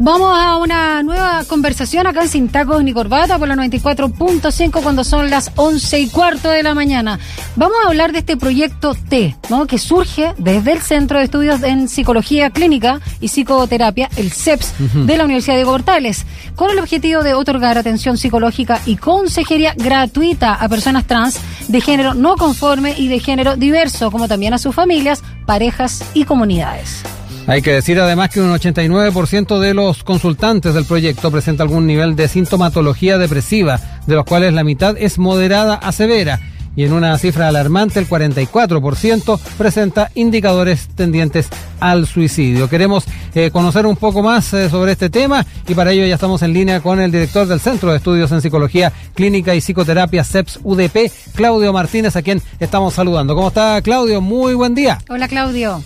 Vamos a una nueva conversación acá en Sin Tacos ni Corbata por la 94.5 cuando son las 11 y cuarto de la mañana. Vamos a hablar de este proyecto T, ¿no? que surge desde el Centro de Estudios en Psicología Clínica y Psicoterapia, el CEPS, de la Universidad de Portales, con el objetivo de otorgar atención psicológica y consejería gratuita a personas trans de género no conforme y de género diverso, como también a sus familias, parejas y comunidades. Hay que decir además que un 89% de los consultantes del proyecto presenta algún nivel de sintomatología depresiva, de los cuales la mitad es moderada a severa. Y en una cifra alarmante, el 44% presenta indicadores tendientes al suicidio. Queremos eh, conocer un poco más eh, sobre este tema y para ello ya estamos en línea con el director del Centro de Estudios en Psicología Clínica y Psicoterapia CEPS UDP, Claudio Martínez, a quien estamos saludando. ¿Cómo está Claudio? Muy buen día. Hola Claudio.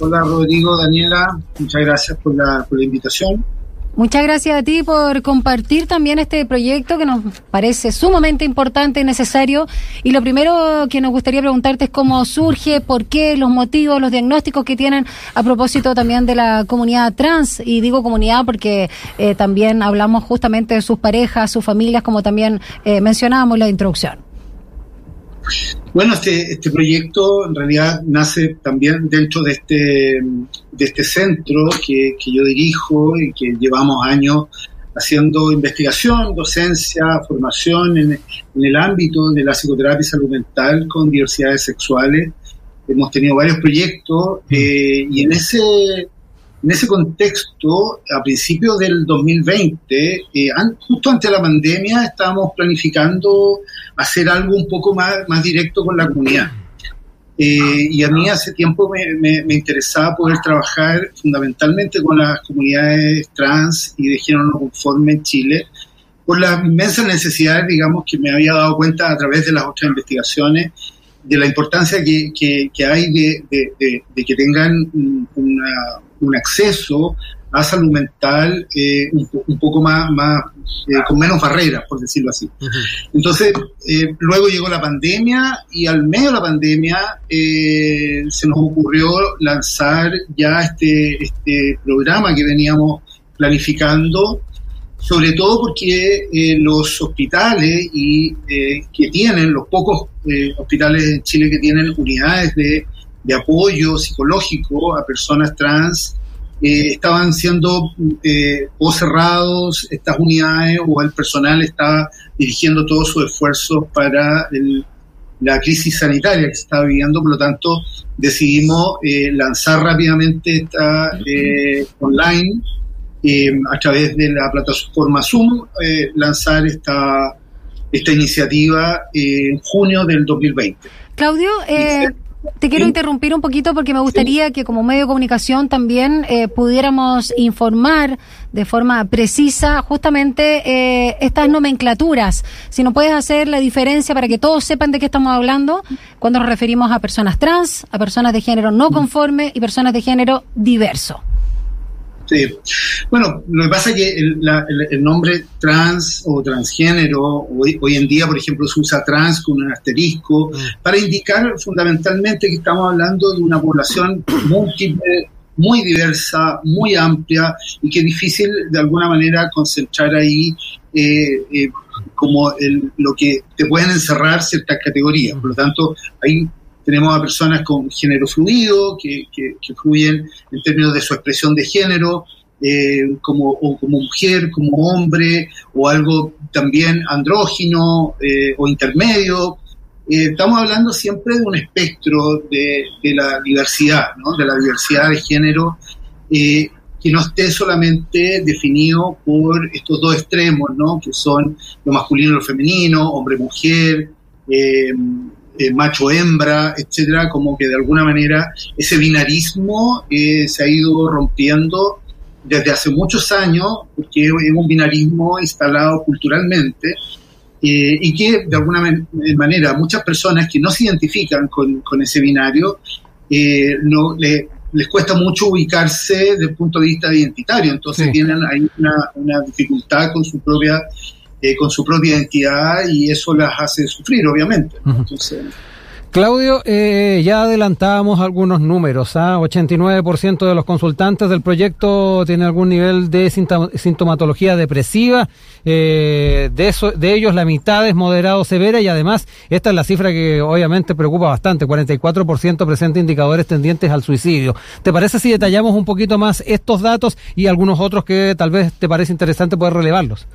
Hola Rodrigo, Daniela, muchas gracias por la, invitación. Muchas gracias a ti por compartir también este proyecto que nos parece sumamente importante y necesario. Y lo primero que nos gustaría preguntarte es cómo surge, por qué, los motivos, los diagnósticos que tienen a propósito también de la comunidad trans. Y digo comunidad porque eh, también hablamos justamente de sus parejas, sus familias, como también eh, mencionábamos en la introducción. Bueno, este, este proyecto en realidad nace también dentro de este, de este centro que, que yo dirijo y que llevamos años haciendo investigación, docencia, formación en, en, el ámbito de la psicoterapia y salud mental con diversidades sexuales. Hemos tenido varios proyectos eh, y en ese, en ese contexto, a principios del 2020, eh, justo ante la pandemia, estábamos planificando hacer algo un poco más, más directo con la comunidad. Eh, y a mí hace tiempo me, me, interesaba poder trabajar fundamentalmente con las comunidades trans y de género no conforme en Chile, por las inmensas necesidades, digamos, que me había dado cuenta a través de las otras investigaciones, de la importancia que, que, que hay de, de, de, que tengan una, un acceso a salud mental eh, un, un, poco más, más eh, con menos barreras, por decirlo así. Uh -huh. Entonces, eh, luego llegó la pandemia y al medio de la pandemia se nos ocurrió lanzar ya este, este programa que veníamos planificando, sobre todo porque eh, los hospitales y que tienen, los pocos hospitales en Chile que tienen unidades de, de apoyo psicológico a personas trans, eh, estaban siendo eh, o cerrados estas unidades o el personal estaba dirigiendo todos sus esfuerzos para el, la crisis sanitaria que se estaba viviendo, por lo tanto decidimos eh, lanzar rápidamente esta eh, online eh, a través de la plataforma Zoom, lanzar esta, esta iniciativa en junio del 2020. Claudio, te quiero interrumpir un poquito porque me gustaría que como medio de comunicación también eh, pudiéramos informar de forma precisa justamente eh, estas nomenclaturas. Si no puedes hacer la diferencia para que todos sepan de qué estamos hablando cuando nos referimos a personas trans, a personas de género no conforme y personas de género diverso. Sí. Bueno, lo que pasa es que el, la, el, el nombre trans o transgénero, hoy, hoy, en día, por ejemplo, se usa trans con un asterisco, mm. para indicar fundamentalmente que estamos hablando de una población múltiple, muy diversa, muy amplia y que es difícil de alguna manera concentrar ahí eh, eh, como el, lo que te pueden encerrar ciertas categorías. Por lo tanto, hay tenemos a personas con género fluido, que, fluyen en términos de su expresión de género, eh, como, o como mujer, como hombre, o algo también andrógino eh, o intermedio. Eh, estamos hablando siempre de un espectro de, la diversidad, de la diversidad de género, que no esté solamente definido por estos dos extremos, ¿no? que son lo masculino y lo femenino, hombre-mujer, eh, macho-hembra, etcétera, como que de alguna manera ese binarismo eh, se ha ido rompiendo desde hace muchos años, porque es un binarismo instalado culturalmente eh, y que de alguna man manera muchas personas que no se identifican con, con ese binario no, le, les cuesta mucho ubicarse desde el punto de vista identitario, entonces sí. tienen ahí una, una dificultad con su propia eh, con su propia identidad y eso las hace sufrir, obviamente. Uh -huh. Entonces, Claudio, eh, ya adelantábamos algunos números. ¿ah? 89% de los consultantes del proyecto tienen algún nivel de sintomatología depresiva. Eh, de, eso, de ellos la mitad es moderado severa y además esta es la cifra que obviamente preocupa bastante. 44% presenta indicadores tendientes al suicidio. ¿Te parece si detallamos un poquito más estos datos y algunos otros que tal vez te parece interesante poder relevarlos?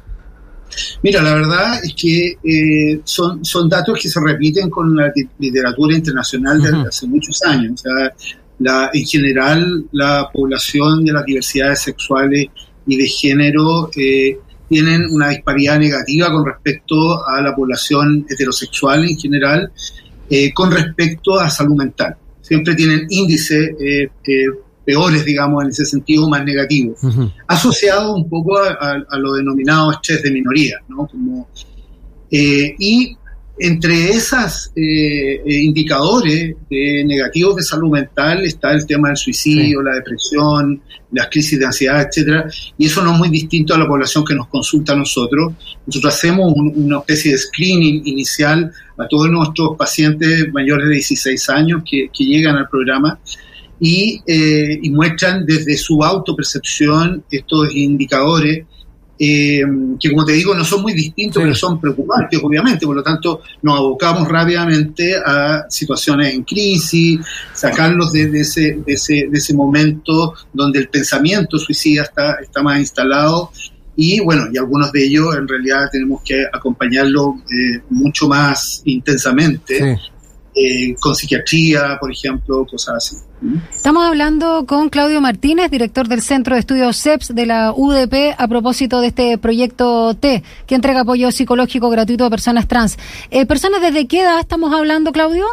Mira, la verdad es que eh, son, son datos que se repiten con la literatura internacional desde hace muchos años. O sea, la, en general, la población de las diversidades sexuales y de género eh, tienen una disparidad negativa con respecto a la población heterosexual en general, eh, con respecto a salud mental. Siempre tienen índice eh, peores, digamos, en ese sentido más negativos, asociado un poco a, lo denominado estrés de minoría, ¿no? Como, eh, y entre esos eh, eh, indicadores negativos de salud mental está el tema del suicidio, la depresión, las crisis de ansiedad, etcétera, y eso no es muy distinto a la población que nos consulta a nosotros. Nosotros hacemos una especie de screening inicial a todos nuestros pacientes mayores de 16 años que, que llegan al programa eh, y, muestran desde su autopercepción estos indicadores eh, que, como te digo, no son muy distintos, pero son preocupantes, obviamente. Por lo tanto, nos abocamos rápidamente a situaciones en crisis, sacarlos de, ese, de, ese, de ese momento donde el pensamiento suicida está, está más instalado. Y bueno, y algunos de ellos en realidad tenemos que acompañarlos eh, mucho más intensamente eh, con psiquiatría, por ejemplo, cosas así. Estamos hablando con Claudio Martínez, director del Centro de Estudios CEPS de la UDP, a propósito de este proyecto T, que entrega apoyo psicológico gratuito a personas trans. Eh, ¿Personas desde qué edad estamos hablando, Claudio?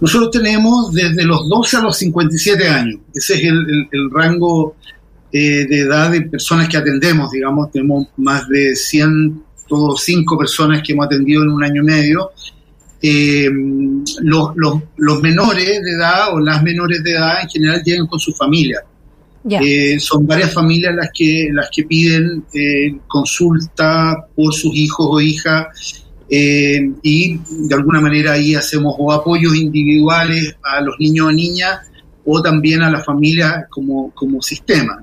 Nosotros tenemos desde los 12 a los 57 años. Ese es el, rango eh, de edad de personas que atendemos, digamos. Tenemos más de 105 personas que hemos atendido en un año y medio eh, los, los, menores de edad o las menores de edad en general llegan con su familia. Eh, son varias familias las que, las que piden eh, consulta por sus hijos o hijas y de alguna manera ahí hacemos o apoyos individuales a los niños o niñas o también a la familia como, como sistema.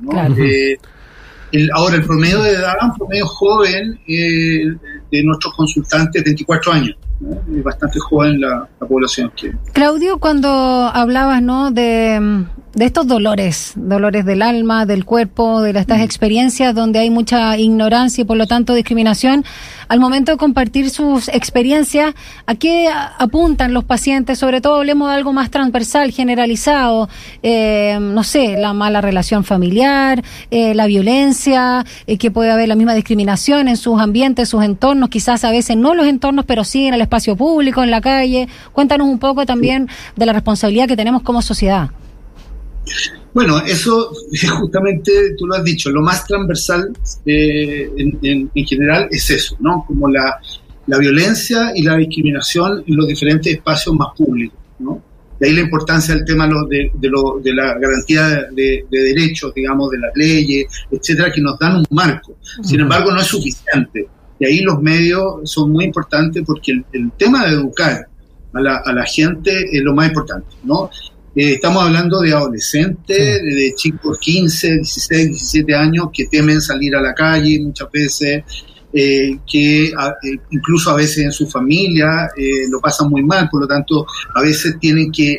ahora, el promedio de edad, un promedio joven de nuestros consultantes, 24 años es bastante joven la, población. Que... Claudio, cuando hablabas ¿no? de, estos dolores, dolores del alma, del cuerpo, de estas mm. experiencias donde hay mucha ignorancia y por lo tanto discriminación, al momento de compartir sus experiencias, ¿a qué apuntan los pacientes? Sobre todo hablemos de algo más transversal, generalizado, eh, no sé, la mala relación familiar, eh, la violencia, eh, que puede haber la misma discriminación en sus ambientes, sus entornos, quizás a veces no los entornos, pero sí en el espacio público, en la calle. Cuéntanos un poco también de la responsabilidad que tenemos como sociedad. Bueno, eso justamente tú lo has dicho, lo más transversal eh, en, general es eso, ¿no? Como la, violencia y la discriminación en los diferentes espacios más públicos, ¿no? De ahí la importancia del tema de, de, la garantía de, derechos, digamos, de las leyes, etcétera, que nos dan un marco. Sin embargo, no es suficiente. Y ahí los medios son muy importantes porque el, tema de educar a la, a la gente es lo más importante, ¿no? Eh, estamos hablando de adolescentes, de chicos 15, 16, 17 años que temen salir a la calle muchas veces, eh, que eh, incluso a veces en su familia lo pasan muy mal, por lo tanto a veces tienen que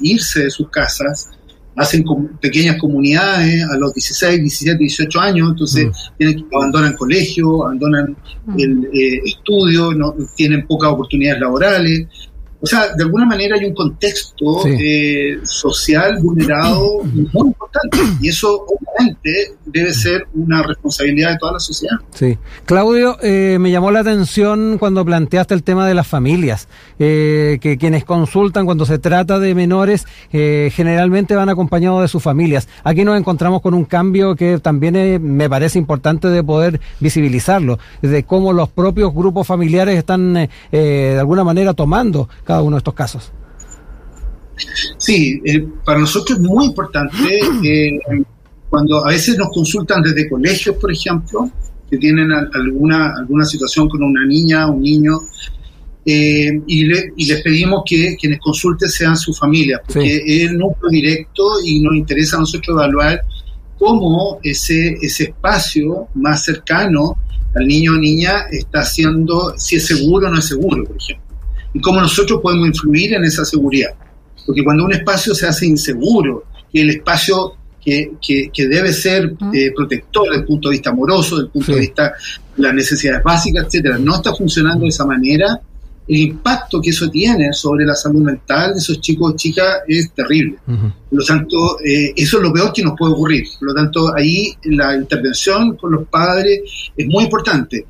irse de sus casas, hacen pequeñas comunidades a los 16, 17, 18 años, entonces mm. tienen que abandonan colegio, abandonan mm. el estudio, no, tienen pocas oportunidades laborales. O sea, de alguna manera hay un contexto eh, social vulnerado muy importante y eso obviamente debe ser una responsabilidad de toda la sociedad. Sí. Claudio, eh, me llamó la atención cuando planteaste el tema de las familias, eh, que quienes consultan cuando se trata de menores generalmente van acompañados de sus familias. Aquí nos encontramos con un cambio que también me parece importante de poder visibilizarlo, de cómo los propios grupos familiares están de alguna manera tomando uno de estos casos. Sí, eh, para nosotros es muy importante eh, cuando a veces nos consultan desde colegios, por ejemplo, que tienen alguna, alguna situación con una niña, un niño, eh, y, les pedimos que quienes consulten sean sus familias, porque es el núcleo directo y nos interesa a nosotros evaluar cómo ese, ese espacio más cercano al niño o niña está haciendo, si es seguro o no es seguro, por ejemplo, y cómo nosotros podemos influir en esa seguridad. Porque cuando un espacio se hace inseguro, y el espacio que, que, debe ser eh, protector desde el punto de vista amoroso, desde el punto de vista de las necesidades básicas, etcétera, no está funcionando de esa manera, el impacto que eso tiene sobre la salud mental de esos chicos o chicas es terrible. Por lo tanto, eh, eso es lo peor que nos puede ocurrir. Por lo tanto, ahí la intervención con los padres es muy importante.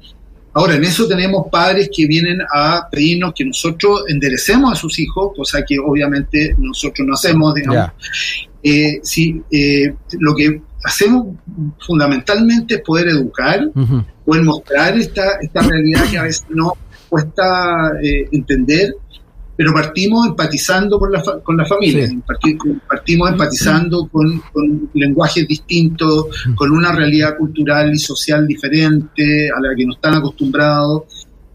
Ahora, en eso tenemos padres que vienen a pedirnos que nosotros enderecemos a sus hijos, cosa que obviamente nosotros no hacemos, digamos. Eh, eh, lo que hacemos fundamentalmente es poder educar, poder mostrar esta, esta realidad que a veces no cuesta eh, entender, pero partimos empatizando con la, con la familia, partimos empatizando con, con, lenguajes distintos, con una realidad cultural y social diferente a la que no están acostumbrados.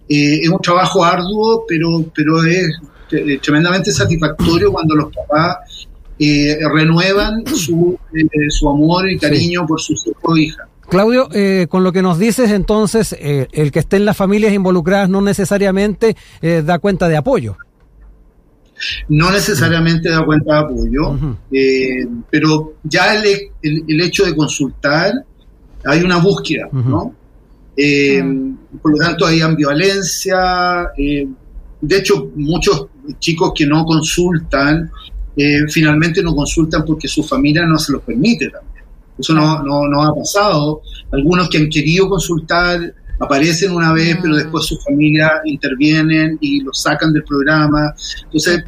Eh, es un trabajo arduo, pero, pero es eh, tremendamente satisfactorio cuando los papás renuevan su, su amor y cariño por sus hijos o hijas. Claudio, eh, con lo que nos dices entonces, eh, el que esté en las familias involucradas no necesariamente eh, da cuenta de apoyo. No necesariamente da cuenta de apoyo, pero ya el, el, hecho de consultar, hay una búsqueda, ¿no? Por lo tanto, hay ambivalencia. de hecho, muchos chicos que no consultan, finalmente no consultan porque su familia no se los permite también. Eso no, no, no ha pasado. Algunos que han querido consultar aparecen una vez, pero mm. después su familia intervienen y los sacan del programa. Entonces,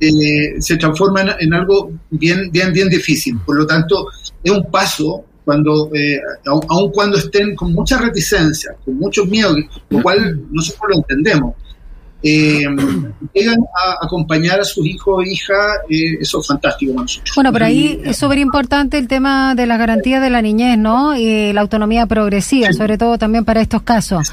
eh, se transforma en, algo bien, bien, bien difícil. Por lo tanto, es un paso cuando, eh, aun, cuando estén con mucha reticencia, con muchos miedos, lo cual nosotros lo entendemos, eh, llegan a acompañar a sus hijos o hijas, eh, eso es fantástico nosotros. Bueno, pero ahí es súper importante el tema de la garantía de la niñez, ¿no? Y la autonomía progresiva, sobre todo también para estos casos.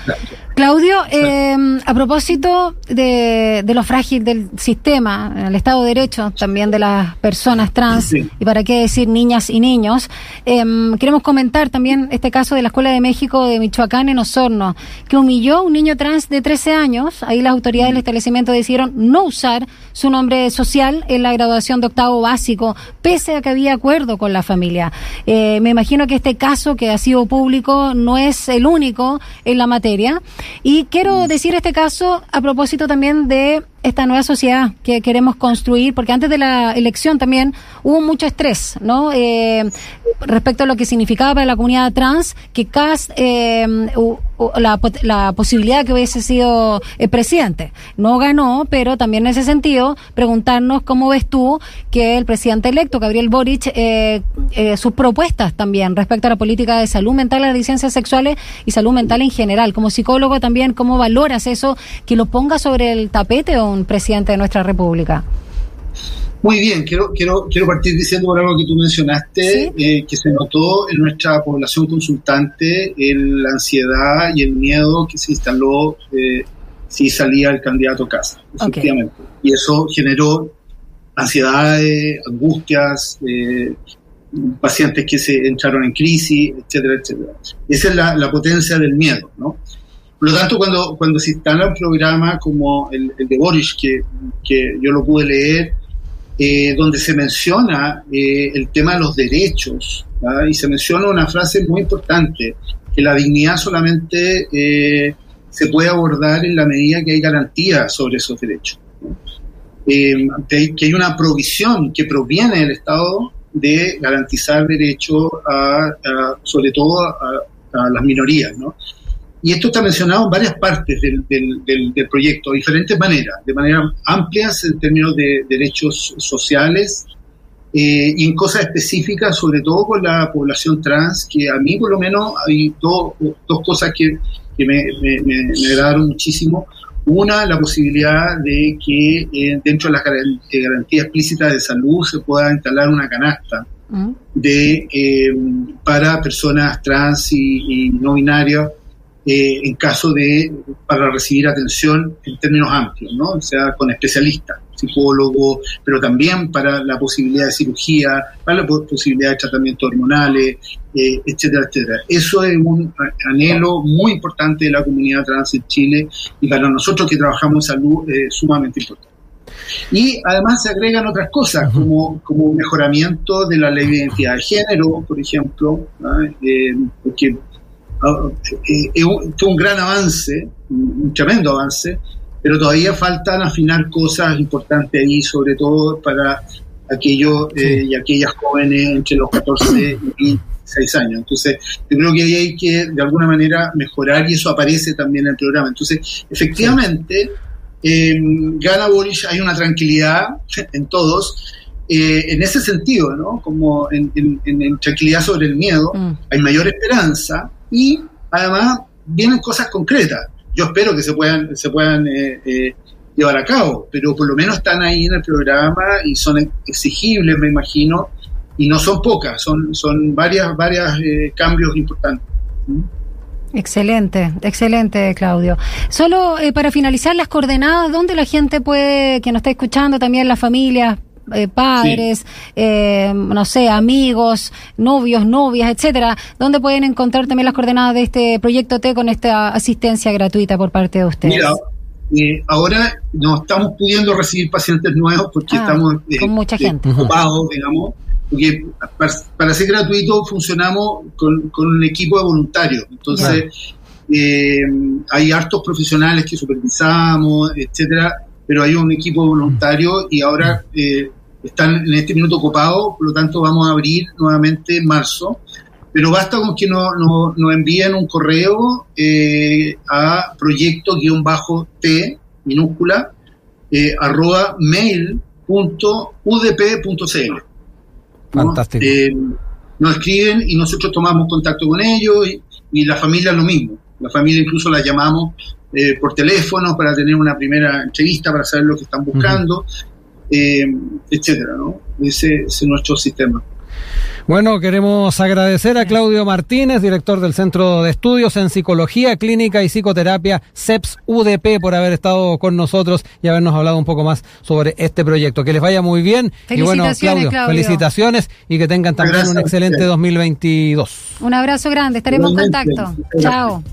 Claudio, eh, a propósito de, lo frágil del sistema, el Estado de Derecho, también de las personas trans, y para qué decir niñas y niños, em, queremos comentar también este caso de la Escuela de México de Michoacán en Osorno, que humilló a un niño trans de 13 años. Ahí las autoridades del establecimiento decidieron no usar su nombre social en la graduación de octavo básico, pese a que había acuerdo con la familia. Eh, me imagino que este caso que ha sido público no es el único en la materia. Y quiero decir este caso a propósito también de esta nueva sociedad que queremos construir, porque antes de la elección también hubo mucho estrés, ¿no? Eh, respecto a lo que significaba para la comunidad trans que Cas eh, la, la, posibilidad que hubiese sido el presidente. No ganó, pero también en ese sentido, preguntarnos cómo ves tú que el presidente electo, Gabriel Boric, eh, eh, sus propuestas también respecto a la política de salud mental, las licencias sexuales y salud mental en general. Como psicólogo también, ¿cómo valoras eso? Que lo ponga sobre el tapete o un presidente de nuestra República. Muy bien, quiero, quiero, quiero partir diciendo por algo que tú mencionaste, eh, que se notó en nuestra población consultante la ansiedad y el miedo que se instaló eh, si salía el candidato Casa, efectivamente. Y eso generó ansiedades, angustias, eh, pacientes que se entraron en crisis, etcétera, etcétera. Esa es la, la potencia del miedo, ¿no? Por lo tanto, cuando, cuando se instala un programa como el, de Boris, que, yo lo pude leer, eh, donde se menciona eh, el tema de los derechos, y se menciona una frase muy importante, que la dignidad solamente eh, se puede abordar en la medida que hay garantía sobre esos derechos. que hay una provisión que proviene del Estado de garantizar derechos a, sobre todo a, a las minorías, ¿no? Y esto está mencionado en varias partes del, del, proyecto, de diferentes maneras, de manera amplias en términos de derechos sociales eh, y en cosas específicas, sobre todo con la población trans, que a mí por lo menos hay dos, dos cosas que, que me, me, me, agradaron muchísimo. Una, la posibilidad de que eh, dentro de las garantías explícitas de salud se pueda instalar una canasta mm. de, eh, para personas trans y, y no binarias eh, en caso de, para recibir atención en términos amplios, ¿no? O sea, con especialistas, psicólogos, pero también para la posibilidad de cirugía, para la posibilidad de tratamientos hormonales, eh, etcétera, etcétera. Eso es un anhelo muy importante de la comunidad trans en Chile y para nosotros que trabajamos en salud es sumamente importante. Y además se agregan otras cosas, como, como mejoramiento de la ley de identidad de género, por ejemplo, eh, porque eh, es un, gran avance, un tremendo avance, pero todavía faltan afinar cosas importantes ahí, sobre todo para aquellos eh, y aquellas jóvenes entre los 14 y 16 años. Entonces, yo creo que ahí hay que de alguna manera mejorar y eso aparece también en el programa. Entonces, efectivamente, en Gana Boris hay una tranquilidad en todos. Eh, en ese sentido, ¿no? Como en, tranquilidad sobre el miedo, mm. hay mayor esperanza, y además vienen cosas concretas. Yo espero que se puedan, se puedan eh, eh, llevar a cabo, pero por lo menos están ahí en el programa y son exigibles, me imagino, y no son pocas, son, son varias, varias eh, cambios importantes. Excelente, excelente, Claudio. Solo para finalizar las coordenadas, ¿dónde la gente puede, que nos está escuchando, también las familias, eh, padres, eh, no sé, amigos, novios, novias, etcétera, ¿dónde pueden encontrar también las coordenadas de este proyecto T con esta asistencia gratuita por parte de ustedes? Mira, eh, ahora no estamos pudiendo recibir pacientes nuevos porque ah, estamos con mucha gente. ocupados, digamos, porque para, ser gratuito funcionamos con, un equipo de voluntarios, entonces hay hartos profesionales que supervisamos, etcétera, pero hay un equipo voluntario y ahora eh, están en este minuto ocupados, por lo tanto vamos a abrir nuevamente en marzo. Pero basta con que nos no, envíen un correo eh, a proyecto-t minúscula eh, arroba mail.udp.cl. Fantástico. nos escriben y nosotros tomamos contacto con ellos y, y la familia lo mismo. La familia incluso la llamamos eh, por teléfono para tener una primera entrevista, para saber lo que están buscando, eh, etcétera, ¿no? Ese, es nuestro sistema. Bueno, queremos agradecer a Claudio Martínez, director del Centro de Estudios en Psicología Clínica y Psicoterapia CEPS UDP, por haber estado con nosotros y habernos hablado un poco más sobre este proyecto. Que les vaya muy bien. Y bueno, Claudio, felicitaciones y que tengan también un excelente 2022. Un abrazo grande, estaremos en contacto. Chao.